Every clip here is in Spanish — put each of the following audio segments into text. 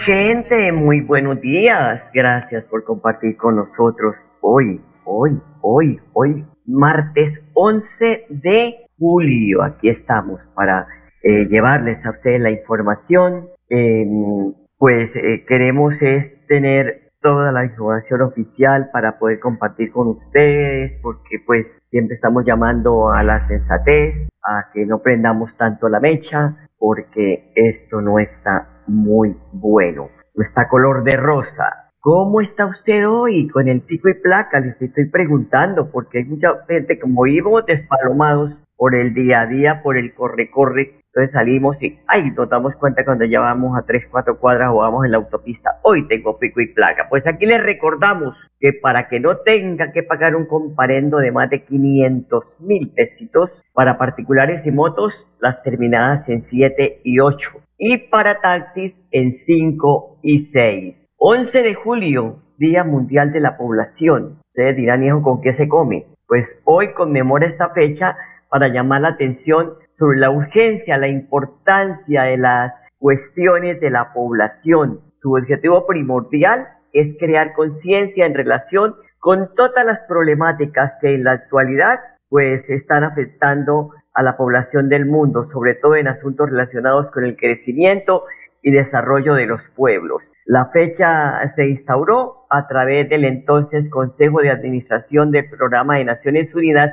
Gente, muy buenos días. Gracias por compartir con nosotros hoy, hoy, hoy, hoy, martes 11 de julio. Aquí estamos para eh, llevarles a ustedes la información. Em, pues eh, queremos es tener toda la información oficial para poder compartir con ustedes, porque pues siempre estamos llamando a la sensatez, a que no prendamos tanto la mecha, porque esto no está muy bueno. No está color de rosa. ¿Cómo está usted hoy con el pico y placa? Les estoy preguntando porque hay mucha gente como vivimos despalomados por el día a día, por el corre-corre. Entonces salimos y, ay, nos damos cuenta cuando ya vamos a 3, 4 cuadras o vamos en la autopista. Hoy tengo pico y placa. Pues aquí les recordamos que para que no tenga que pagar un comparendo de más de 500 mil pesitos para particulares y motos, las terminadas en 7 y 8 y para taxis en 5 y 6. 11 de julio, Día Mundial de la Población. Ustedes dirán, hijo, ¿con qué se come? Pues hoy conmemora esta fecha para llamar la atención sobre la urgencia, la importancia de las cuestiones de la población. Su objetivo primordial es crear conciencia en relación con todas las problemáticas que en la actualidad pues están afectando a la población del mundo, sobre todo en asuntos relacionados con el crecimiento y desarrollo de los pueblos. La fecha se instauró a través del entonces Consejo de Administración del Programa de Naciones Unidas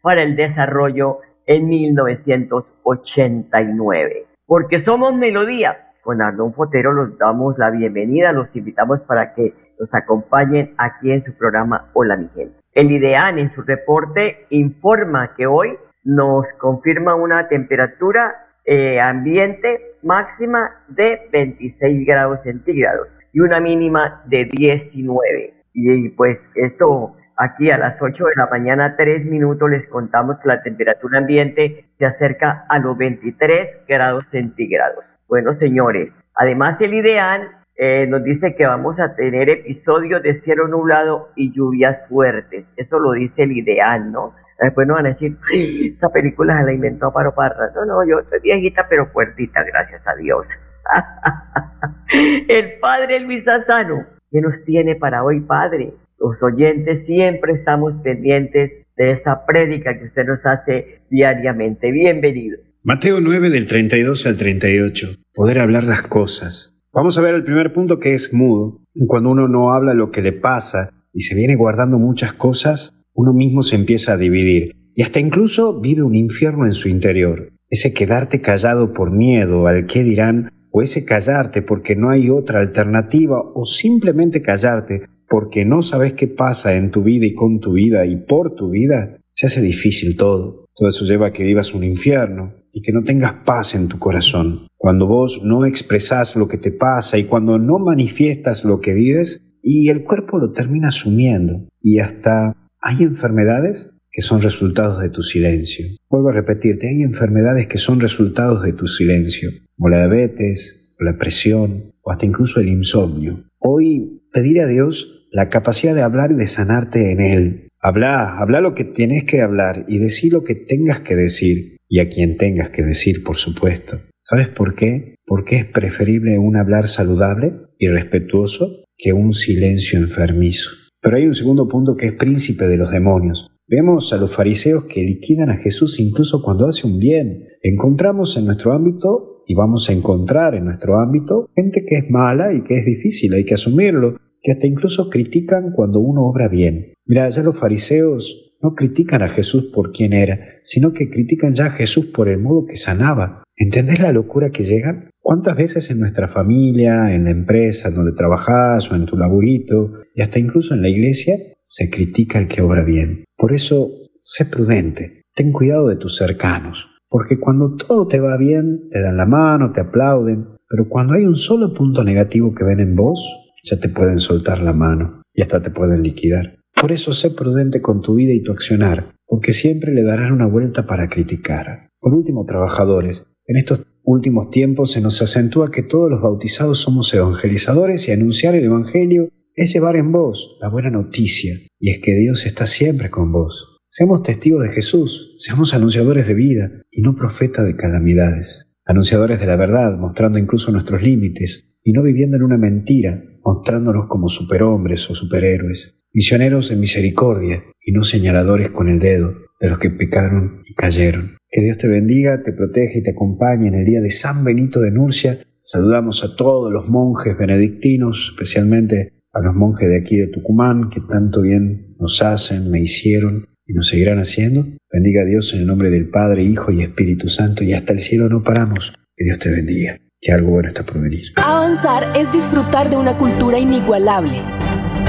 para el Desarrollo en 1989. Porque somos Melodía. Con Arnón Fotero los damos la bienvenida, los invitamos para que nos acompañen aquí en su programa Hola Miguel. El IDEAN en su reporte informa que hoy nos confirma una temperatura eh, ambiente máxima de 26 grados centígrados y una mínima de 19. Y, pues esto aquí a las 8 de la mañana, 3 minutos, les contamos que la temperatura ambiente se acerca a los 23 grados centígrados. Bueno, señores, además el IDEAN eh, nos dice que vamos a tener episodios de cielo nublado y lluvias fuertes. Eso lo dice el IDEAN, ¿no? Después nos van a decir, esa película se la inventó Paro Parra. No, no, yo soy viejita pero fuertita, gracias a Dios. el padre Luis Asano, ¿qué nos tiene para hoy, padre? Los oyentes siempre estamos pendientes de esa prédica que usted nos hace diariamente. Bienvenido. Mateo 9 del 32 al 38. Poder hablar las cosas. Vamos a ver el primer punto que es mudo. Cuando uno no habla lo que le pasa y se viene guardando muchas cosas, uno mismo se empieza a dividir y hasta incluso vive un infierno en su interior. Ese quedarte callado por miedo al qué dirán, o ese callarte porque no hay otra alternativa, o simplemente callarte porque no sabes qué pasa en tu vida y con tu vida y por tu vida, se hace difícil todo. Todo eso lleva a que vivas un infierno y que no tengas paz en tu corazón. Cuando vos no expresás lo que te pasa y cuando no manifiestas lo que vives, y el cuerpo lo termina asumiendo y hasta hay enfermedades que son resultados de tu silencio. Vuelvo a repetirte, hay enfermedades que son resultados de tu silencio, como la diabetes, o la presión, o hasta incluso el insomnio. Hoy pedir a Dios la capacidad de hablar y de sanarte en Él. Habla, habla lo que tienes que hablar y decir lo que tengas que decir y a quien tengas que decir, por supuesto. ¿Sabes por qué? Porque es preferible un hablar saludable y respetuoso que un silencio enfermizo. Pero hay un segundo punto que es príncipe de los demonios. Vemos a los fariseos que liquidan a Jesús incluso cuando hace un bien. Encontramos en nuestro ámbito y vamos a encontrar en nuestro ámbito gente que es mala y que es difícil, hay que asumirlo, que hasta incluso critican cuando uno obra bien. Mira, ya los fariseos no critican a Jesús por quién era, sino que critican ya a Jesús por el modo que sanaba. ¿Entendés la locura que llegan? ¿Cuántas veces en nuestra familia, en la empresa donde trabajás o en tu laburito, y hasta incluso en la iglesia, se critica al que obra bien? Por eso, sé prudente, ten cuidado de tus cercanos, porque cuando todo te va bien, te dan la mano, te aplauden, pero cuando hay un solo punto negativo que ven en vos, ya te pueden soltar la mano y hasta te pueden liquidar. Por eso sé prudente con tu vida y tu accionar, porque siempre le darán una vuelta para criticar. Por último, trabajadores, en estos últimos tiempos se nos acentúa que todos los bautizados somos evangelizadores y anunciar el Evangelio es llevar en vos la buena noticia, y es que Dios está siempre con vos. Seamos testigos de Jesús, seamos anunciadores de vida y no profetas de calamidades, anunciadores de la verdad, mostrando incluso nuestros límites y no viviendo en una mentira, mostrándonos como superhombres o superhéroes, misioneros de misericordia y no señaladores con el dedo de los que pecaron y cayeron. Que Dios te bendiga, te protege y te acompañe en el día de San Benito de Nurcia. Saludamos a todos los monjes benedictinos, especialmente a los monjes de aquí de Tucumán, que tanto bien nos hacen, me hicieron y nos seguirán haciendo. Bendiga a Dios en el nombre del Padre, Hijo y Espíritu Santo, y hasta el cielo no paramos. Que Dios te bendiga que algo bueno está por venir. Avanzar es disfrutar de una cultura inigualable,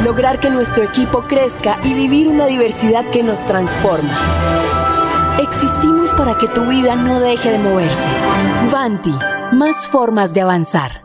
lograr que nuestro equipo crezca y vivir una diversidad que nos transforma. Existimos para que tu vida no deje de moverse. Vanti, más formas de avanzar.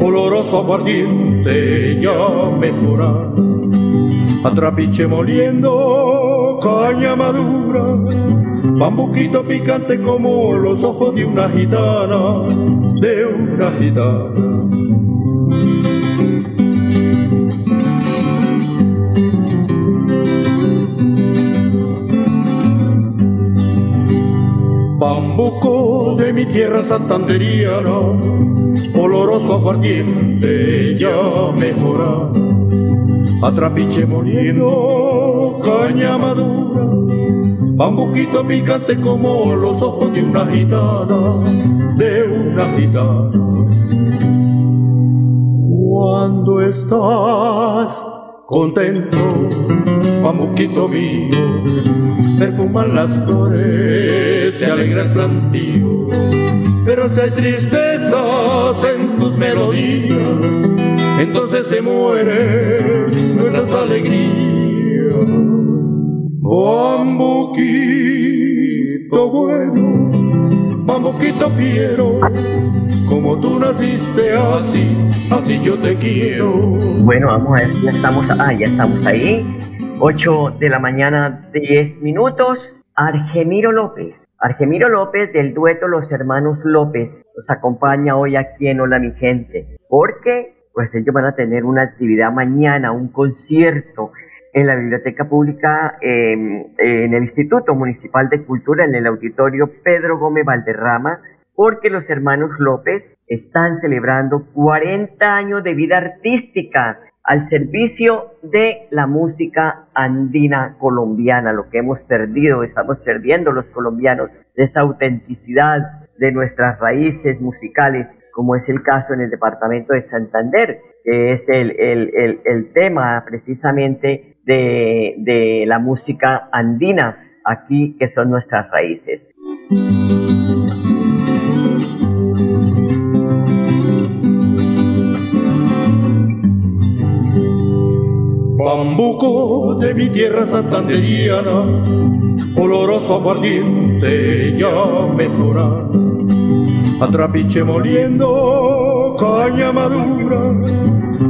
oloroso aguardiente ya mejora. Atrapiche moliendo caña madura, bambuquito picante como los ojos de una gitana, de una gitana. Bambuco de mi tierra santanderiana, oloroso aguardiente ya mejora. Atrapiche moliendo caña madura, bambuquito picante como los ojos de una gitana, de una gitana. Cuando estás contento, bambuquito mío, perfuman las flores, se alegra el plantío. Pero si hay tristezas en tus melodías, entonces se mueren nuestras alegrías. Bambuquito bueno, bambuquito fiero, como tú naciste así, así yo te quiero. Bueno, vamos a ver, ya estamos, ah, ya estamos ahí. 8 de la mañana, 10 minutos. Argemiro López. Argemiro López del dueto Los Hermanos López nos acompaña hoy aquí en Hola Mi Gente. Porque pues ellos van a tener una actividad mañana, un concierto en la Biblioteca Pública, em, en el Instituto Municipal de Cultura, en el Auditorio Pedro Gómez Valderrama, porque los hermanos López están celebrando 40 años de vida artística al servicio de la música andina colombiana, lo que hemos perdido, estamos perdiendo los colombianos, esa autenticidad de nuestras raíces musicales, como es el caso en el departamento de Santander, que es el, el, el, tema precisamente de, de la música andina, aquí que son nuestras raíces. Bambuco de mi tierra santanderiana, oloroso valiente ya mejora. Atrapiche moliendo caña madura,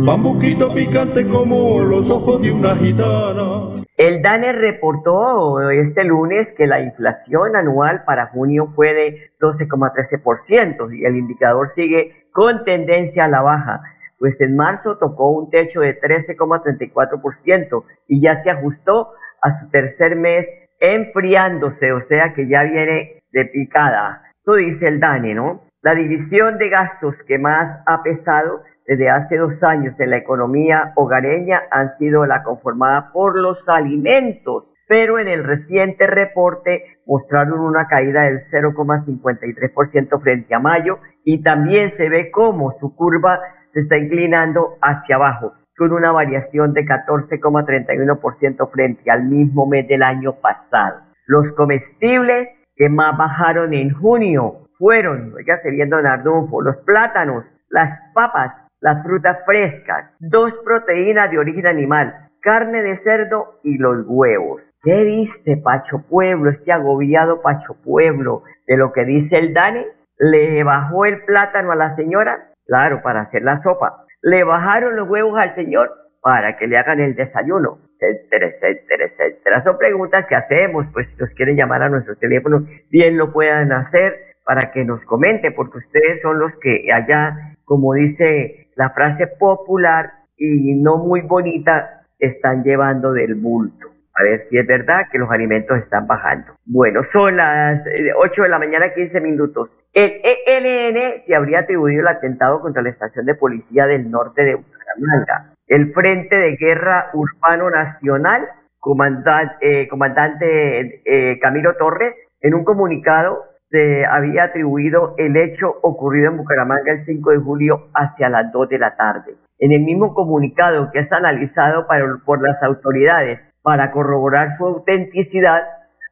bambuquito picante como los ojos de una gitana. El DANE reportó este lunes que la inflación anual para junio fue de 12,13% y el indicador sigue con tendencia a la baja pues en marzo tocó un techo de 13,34% y ya se ajustó a su tercer mes enfriándose, o sea que ya viene de picada. Eso dice el DANE, ¿no? La división de gastos que más ha pesado desde hace dos años en la economía hogareña han sido la conformada por los alimentos, pero en el reciente reporte mostraron una caída del 0,53% frente a mayo y también se ve cómo su curva se está inclinando hacia abajo, con una variación de 14,31% frente al mismo mes del año pasado. Los comestibles que más bajaron en junio fueron, oígase viendo Nardunfo, los plátanos, las papas, las frutas frescas, dos proteínas de origen animal, carne de cerdo y los huevos. ¿Qué dice Pacho Pueblo, este agobiado Pacho Pueblo, de lo que dice el Dani? ¿Le bajó el plátano a la señora? Claro, para hacer la sopa. Le bajaron los huevos al señor para que le hagan el desayuno, etcétera, etcétera, etcétera. Son preguntas que hacemos, pues si nos quieren llamar a nuestro teléfono, bien lo puedan hacer para que nos comente, porque ustedes son los que allá, como dice la frase popular y no muy bonita, están llevando del bulto a ver si es verdad que los alimentos están bajando. Bueno, son las 8 eh, de la mañana, 15 minutos. El ELN se habría atribuido el atentado contra la estación de policía del norte de Bucaramanga. El Frente de Guerra Urbano Nacional, comandante, eh, comandante eh, Camilo Torres, en un comunicado se había atribuido el hecho ocurrido en Bucaramanga el 5 de julio hacia las 2 de la tarde. En el mismo comunicado que es analizado por las autoridades para corroborar su autenticidad,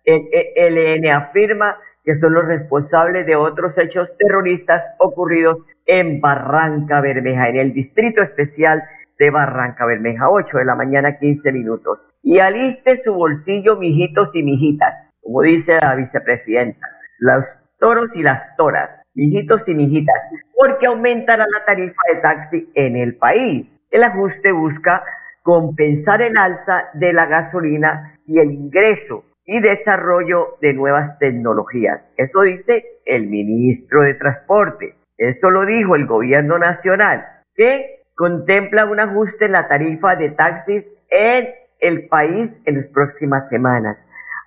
el ELN afirma que son los responsables de otros hechos terroristas ocurridos en Barranca Bermeja, en el Distrito Especial de Barranca Bermeja, 8 de la mañana, 15 minutos. Y aliste su bolsillo, mijitos y mijitas, como dice la vicepresidenta, los toros y las toras, mijitos y mijitas, porque aumentará la tarifa de taxi en el país. El ajuste busca compensar el alza de la gasolina y el ingreso y desarrollo de nuevas tecnologías. Eso dice el ministro de Transporte. Esto lo dijo el gobierno nacional, que contempla un ajuste en la tarifa de taxis en el país en las próximas semanas.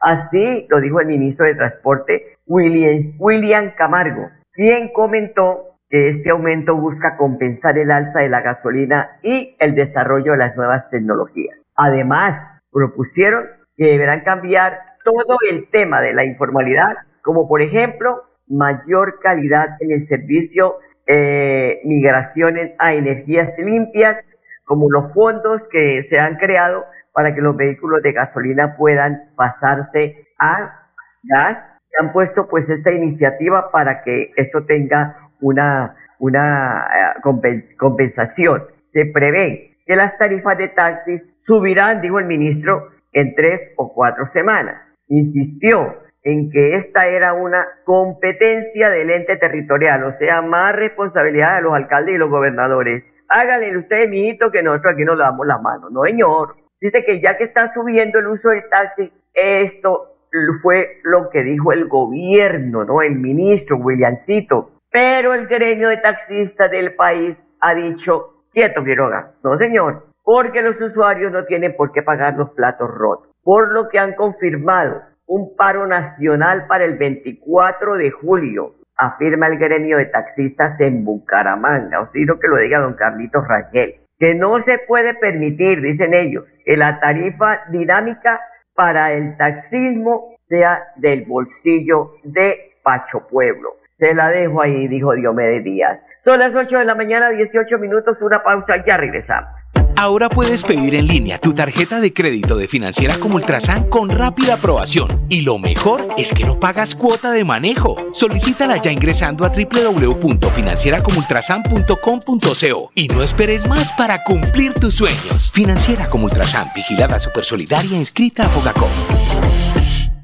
Así lo dijo el ministro de Transporte, William, William Camargo, quien comentó que este aumento busca compensar el alza de la gasolina y el desarrollo de las nuevas tecnologías. Además, propusieron que deberán cambiar todo el tema de la informalidad, como por ejemplo mayor calidad en el servicio, eh, migraciones a energías limpias, como los fondos que se han creado para que los vehículos de gasolina puedan pasarse a gas. Se han puesto pues esta iniciativa para que esto tenga una, una eh, compensación. Se prevé que las tarifas de taxis subirán, dijo el ministro, en tres o cuatro semanas. Insistió en que esta era una competencia del ente territorial, o sea, más responsabilidad de los alcaldes y los gobernadores. Háganle ustedes, mijito, que nosotros aquí nos damos la mano. No, señor. Dice que ya que está subiendo el uso del taxi, esto fue lo que dijo el gobierno, ¿no? El ministro Williamcito. Pero el gremio de taxistas del país ha dicho, quieto Quiroga, no señor, porque los usuarios no tienen por qué pagar los platos rotos, por lo que han confirmado un paro nacional para el 24 de julio, afirma el gremio de taxistas en Bucaramanga, o si que lo diga don Carlitos Rangel. que no se puede permitir, dicen ellos, que la tarifa dinámica para el taxismo sea del bolsillo de Pacho Pueblo. Se la dejo ahí, dijo Diomedes Díaz. Son las 8 de la mañana, 18 minutos, una pausa, ya regresamos. Ahora puedes pedir en línea tu tarjeta de crédito de financiera como Ultrasan con rápida aprobación. Y lo mejor es que no pagas cuota de manejo. Solicítala ya ingresando a www.financieracomultrasan.com.co y no esperes más para cumplir tus sueños. Financiera como Ultrasan, vigilada supersolidaria, inscrita a Fogacom.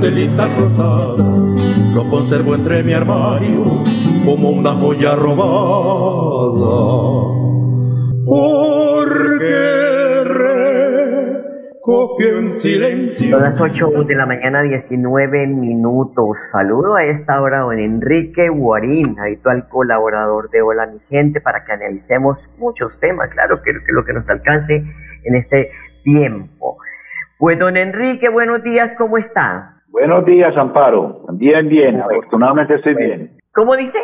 De arandelitas rosadas. Lo conservo entre mi armario como una joya robada. Porque recopio en silencio. Son las 8 de la mañana, 19 minutos. Saludo a esta hora don Enrique Guarín, habitual colaborador de Hola Mi Gente, para que analicemos muchos temas, claro, que, que lo que nos alcance en este tiempo. Pues don Enrique, buenos días, ¿cómo está? Buenos días, Amparo. Bien, bien, afortunadamente estoy bien. ¿Cómo dice?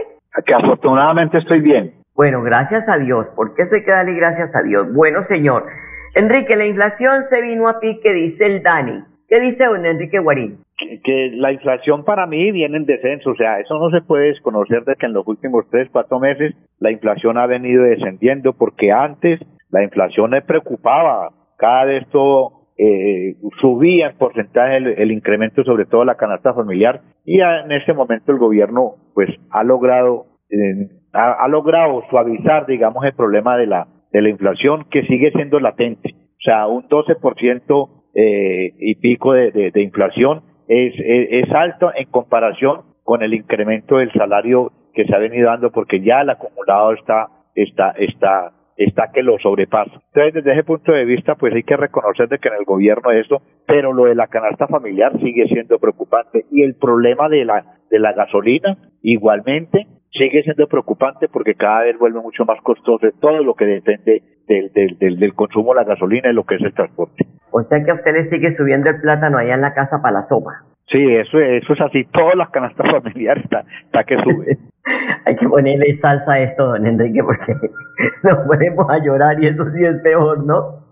Que afortunadamente estoy bien. Bueno, gracias a Dios, porque eso hay que darle gracias a Dios. Bueno, señor. Enrique, la inflación se vino a pique, dice el Dani. ¿Qué dice don Enrique Guarín? Que, la inflación para mí viene en descenso, o sea, eso no se puede desconocer de que en los últimos tres, cuatro meses la inflación ha venido descendiendo, porque antes la inflación me preocupaba, cada vez todo eh, subía en porcentaje el, incremento sobre todo la canasta familiar y en este momento el gobierno pues ha logrado eh, ha, logrado suavizar digamos el problema de la de la inflación que sigue siendo latente. O sea un 12% eh, y pico de, inflación es, es, es alto en comparación con el incremento del salario que se ha venido dando porque ya el acumulado está está está está que lo sobrepasa. Entonces, desde ese punto de vista, pues hay que reconocer de que en el gobierno esto, pero lo de la canasta familiar sigue siendo preocupante y el problema de la de la gasolina igualmente sigue siendo preocupante porque cada vez vuelve mucho más costoso todo lo que depende del, del, del, del consumo de la gasolina y lo que es el transporte. O sea que a usted le sigue subiendo el plátano allá en la casa para la sopa. Sí, eso, eso es así. Todas las canastas familiares está, está que sube. Hay que ponerle salsa a esto, don Enrique, porque nos ponemos a llorar y eso sí es peor, ¿no?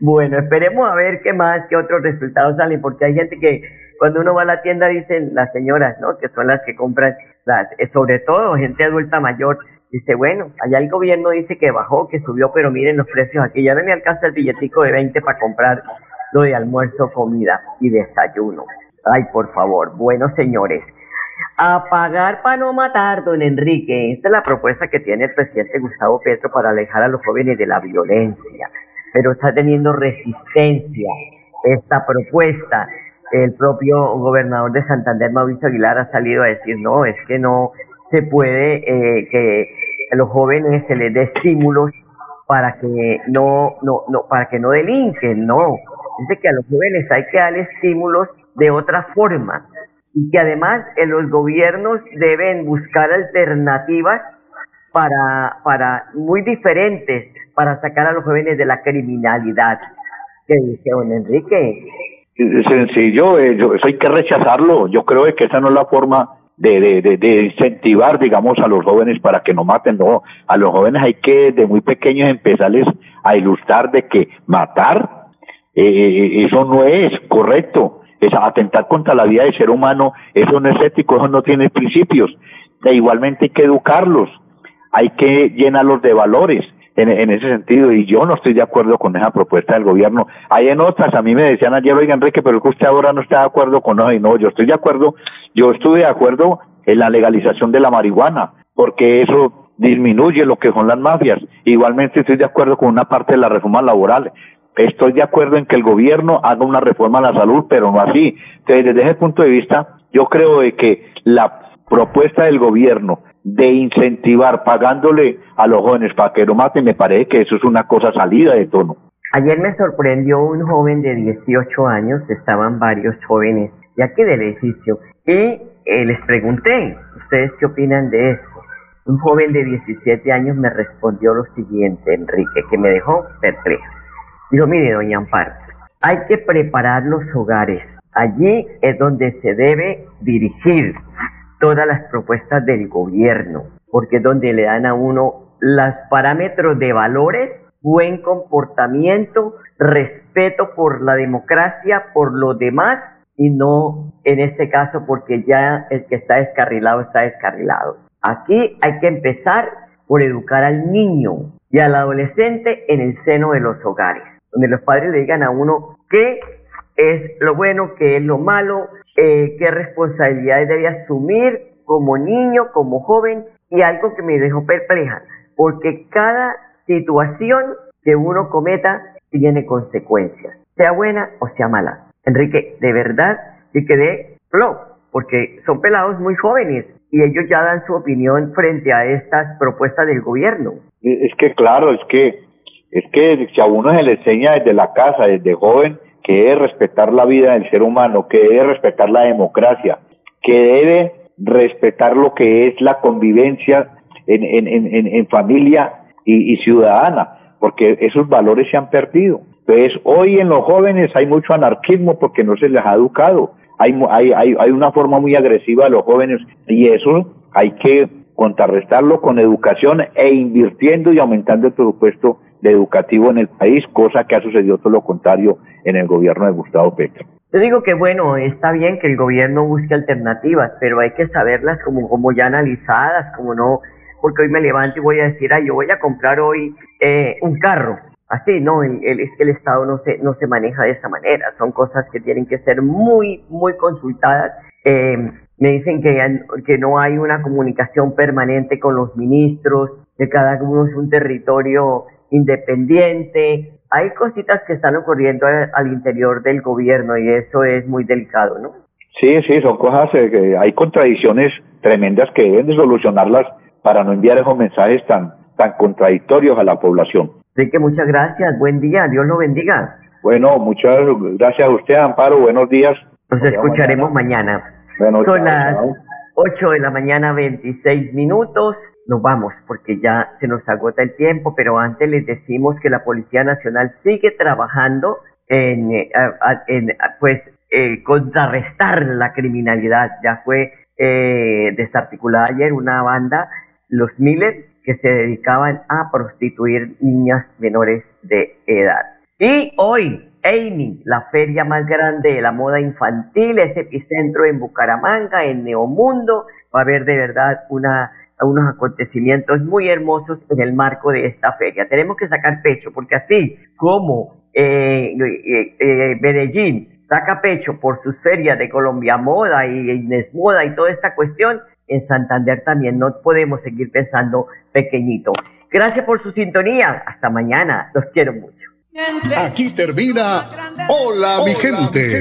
Bueno, esperemos a ver qué más, qué otros resultados salen, porque hay gente que cuando uno va a la tienda dicen las señoras, ¿no? Que son las que compran, las, eh, sobre todo gente adulta mayor, dice, bueno, allá el gobierno dice que bajó, que subió, pero miren los precios aquí, ya no me alcanza el billetico de 20 para comprar lo de almuerzo, comida y desayuno. Ay, por favor. Bueno, señores, a pagar para no matar, don Enrique. Esta es la propuesta que tiene el presidente Gustavo Petro para alejar a los jóvenes de la violencia. Pero está teniendo resistencia esta propuesta. El propio gobernador de Santander, Mauricio Aguilar, ha salido a decir, no, es que no se puede eh, que a los jóvenes se les dé estímulos para que no, no, no, para que no delinquen, no. Dice que a los jóvenes hay que darle estímulos de otra forma y que además eh, los gobiernos deben buscar alternativas para, para muy diferentes para sacar a los jóvenes de la criminalidad. ¿Qué dice don Enrique? Sencillo, eh, eso hay que rechazarlo. Yo creo que esa no es la forma de, de, de, incentivar, digamos, a los jóvenes para que no maten. No, a los jóvenes hay que de muy pequeños empezarles a ilustrar de que matar, eh, eh eso no es correcto es atentar contra la vida del ser humano, eso no es ético, eso no tiene principios. E igualmente hay que educarlos, hay que llenarlos de valores en, ese sentido, y yo no estoy de acuerdo con esa propuesta del gobierno. Hay en otras, a mí me decían ayer, oiga Enrique, pero que usted ahora no está de acuerdo con eso, y no, yo estoy de acuerdo, yo estuve de acuerdo en la legalización de la marihuana, porque eso disminuye lo que son las mafias. Igualmente estoy de acuerdo con una parte de la reforma laboral estoy de acuerdo en que el gobierno haga una reforma a la salud, pero no así. Entonces, desde ese punto de vista, yo creo de que la propuesta del gobierno de incentivar pagándole a los jóvenes para que lo maten, me parece que eso es una cosa salida de tono. Ayer me sorprendió un joven de 18 años, estaban varios jóvenes de aquí del edificio, y eh, les pregunté, ¿ustedes qué opinan de esto? Un joven de 17 años me respondió lo siguiente, Enrique, que me dejó perplejo. Dijo, mire, doña Amparo, hay que preparar los hogares. Allí es donde se debe dirigir todas las propuestas del gobierno, porque es donde le dan a uno los parámetros de valores, buen comportamiento, respeto por la democracia, por los demás, y no en este caso porque ya el que está descarrilado está descarrilado. Aquí hay que empezar por educar al niño y al adolescente en el seno de los hogares, donde los padres le digan a uno qué es lo bueno, qué es lo malo, eh, qué responsabilidades debe asumir como niño, como joven, y algo que me dejó perpleja, porque cada situación que uno cometa tiene consecuencias, sea buena o sea mala. Enrique, de verdad, que quedé flow, porque son pelados muy jóvenes y ellos ya dan su opinión frente a estas propuestas del gobierno. Es que claro, es que es que si a uno se le enseña desde la casa, desde joven, que es respetar la vida del ser humano, que debe respetar la democracia, que debe respetar lo que es la convivencia en, en, en, en familia y, ciudadana, porque esos valores se han perdido. Entonces, hoy en los jóvenes hay mucho anarquismo porque no se les ha educado. Hay, hay, hay, hay una forma muy agresiva de los jóvenes y eso hay que contrarrestarlo con educación e invirtiendo y aumentando el presupuesto educativo en el país, cosa que ha sucedido todo lo contrario en el gobierno de Gustavo Petro. Yo digo que bueno, está bien que el gobierno busque alternativas, pero hay que saberlas como, como ya analizadas, como no, porque hoy me levanto y voy a decir, ay, yo voy a comprar hoy eh, un carro. Así, no, el, es que el Estado no se, no se maneja de esa manera, son cosas que tienen que ser muy, muy consultadas. Eh, me dicen que, que no hay una comunicación permanente con los ministros, que cada uno es un territorio independiente. Hay cositas que están ocurriendo al, interior del gobierno y eso es muy delicado, ¿no? Sí, sí, son cosas eh, que hay contradicciones tremendas que deben de solucionarlas para no enviar esos mensajes tan, tan contradictorios a la población. Así que muchas gracias, buen día, Dios lo bendiga. Bueno, muchas gracias a usted, Amparo, buenos días. Nos escucharemos mañana. Son las 8 de la mañana, 26 minutos nos vamos porque ya se nos agota el tiempo, pero antes les decimos que la Policía Nacional sigue trabajando en, eh, en pues, eh, contrarrestar la criminalidad. Ya fue eh, desarticulada ayer una banda, los Miller, que se dedicaban a prostituir niñas menores de edad. Y hoy, Amy, la feria más grande de la moda infantil, ese epicentro en Bucaramanga, en Neomundo, va a haber de verdad una unos acontecimientos muy hermosos en el marco de esta feria. Tenemos que sacar pecho, porque así como eh, eh, eh, Medellín saca pecho por sus ferias de Colombia Moda y Inés Moda y toda esta cuestión, en Santander también no podemos seguir pensando pequeñito. Gracias por su sintonía. Hasta mañana. Los quiero mucho. Aquí termina Hola, mi, gente.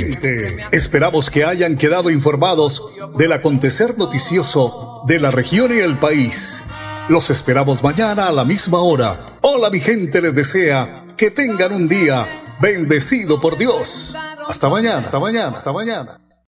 Esperamos que hayan quedado informados del acontecer noticioso de la región y el país. Los esperamos mañana a la misma hora. Hola mi gente les desea que tengan un día bendecido por Dios. Hasta mañana, hasta mañana, hasta mañana.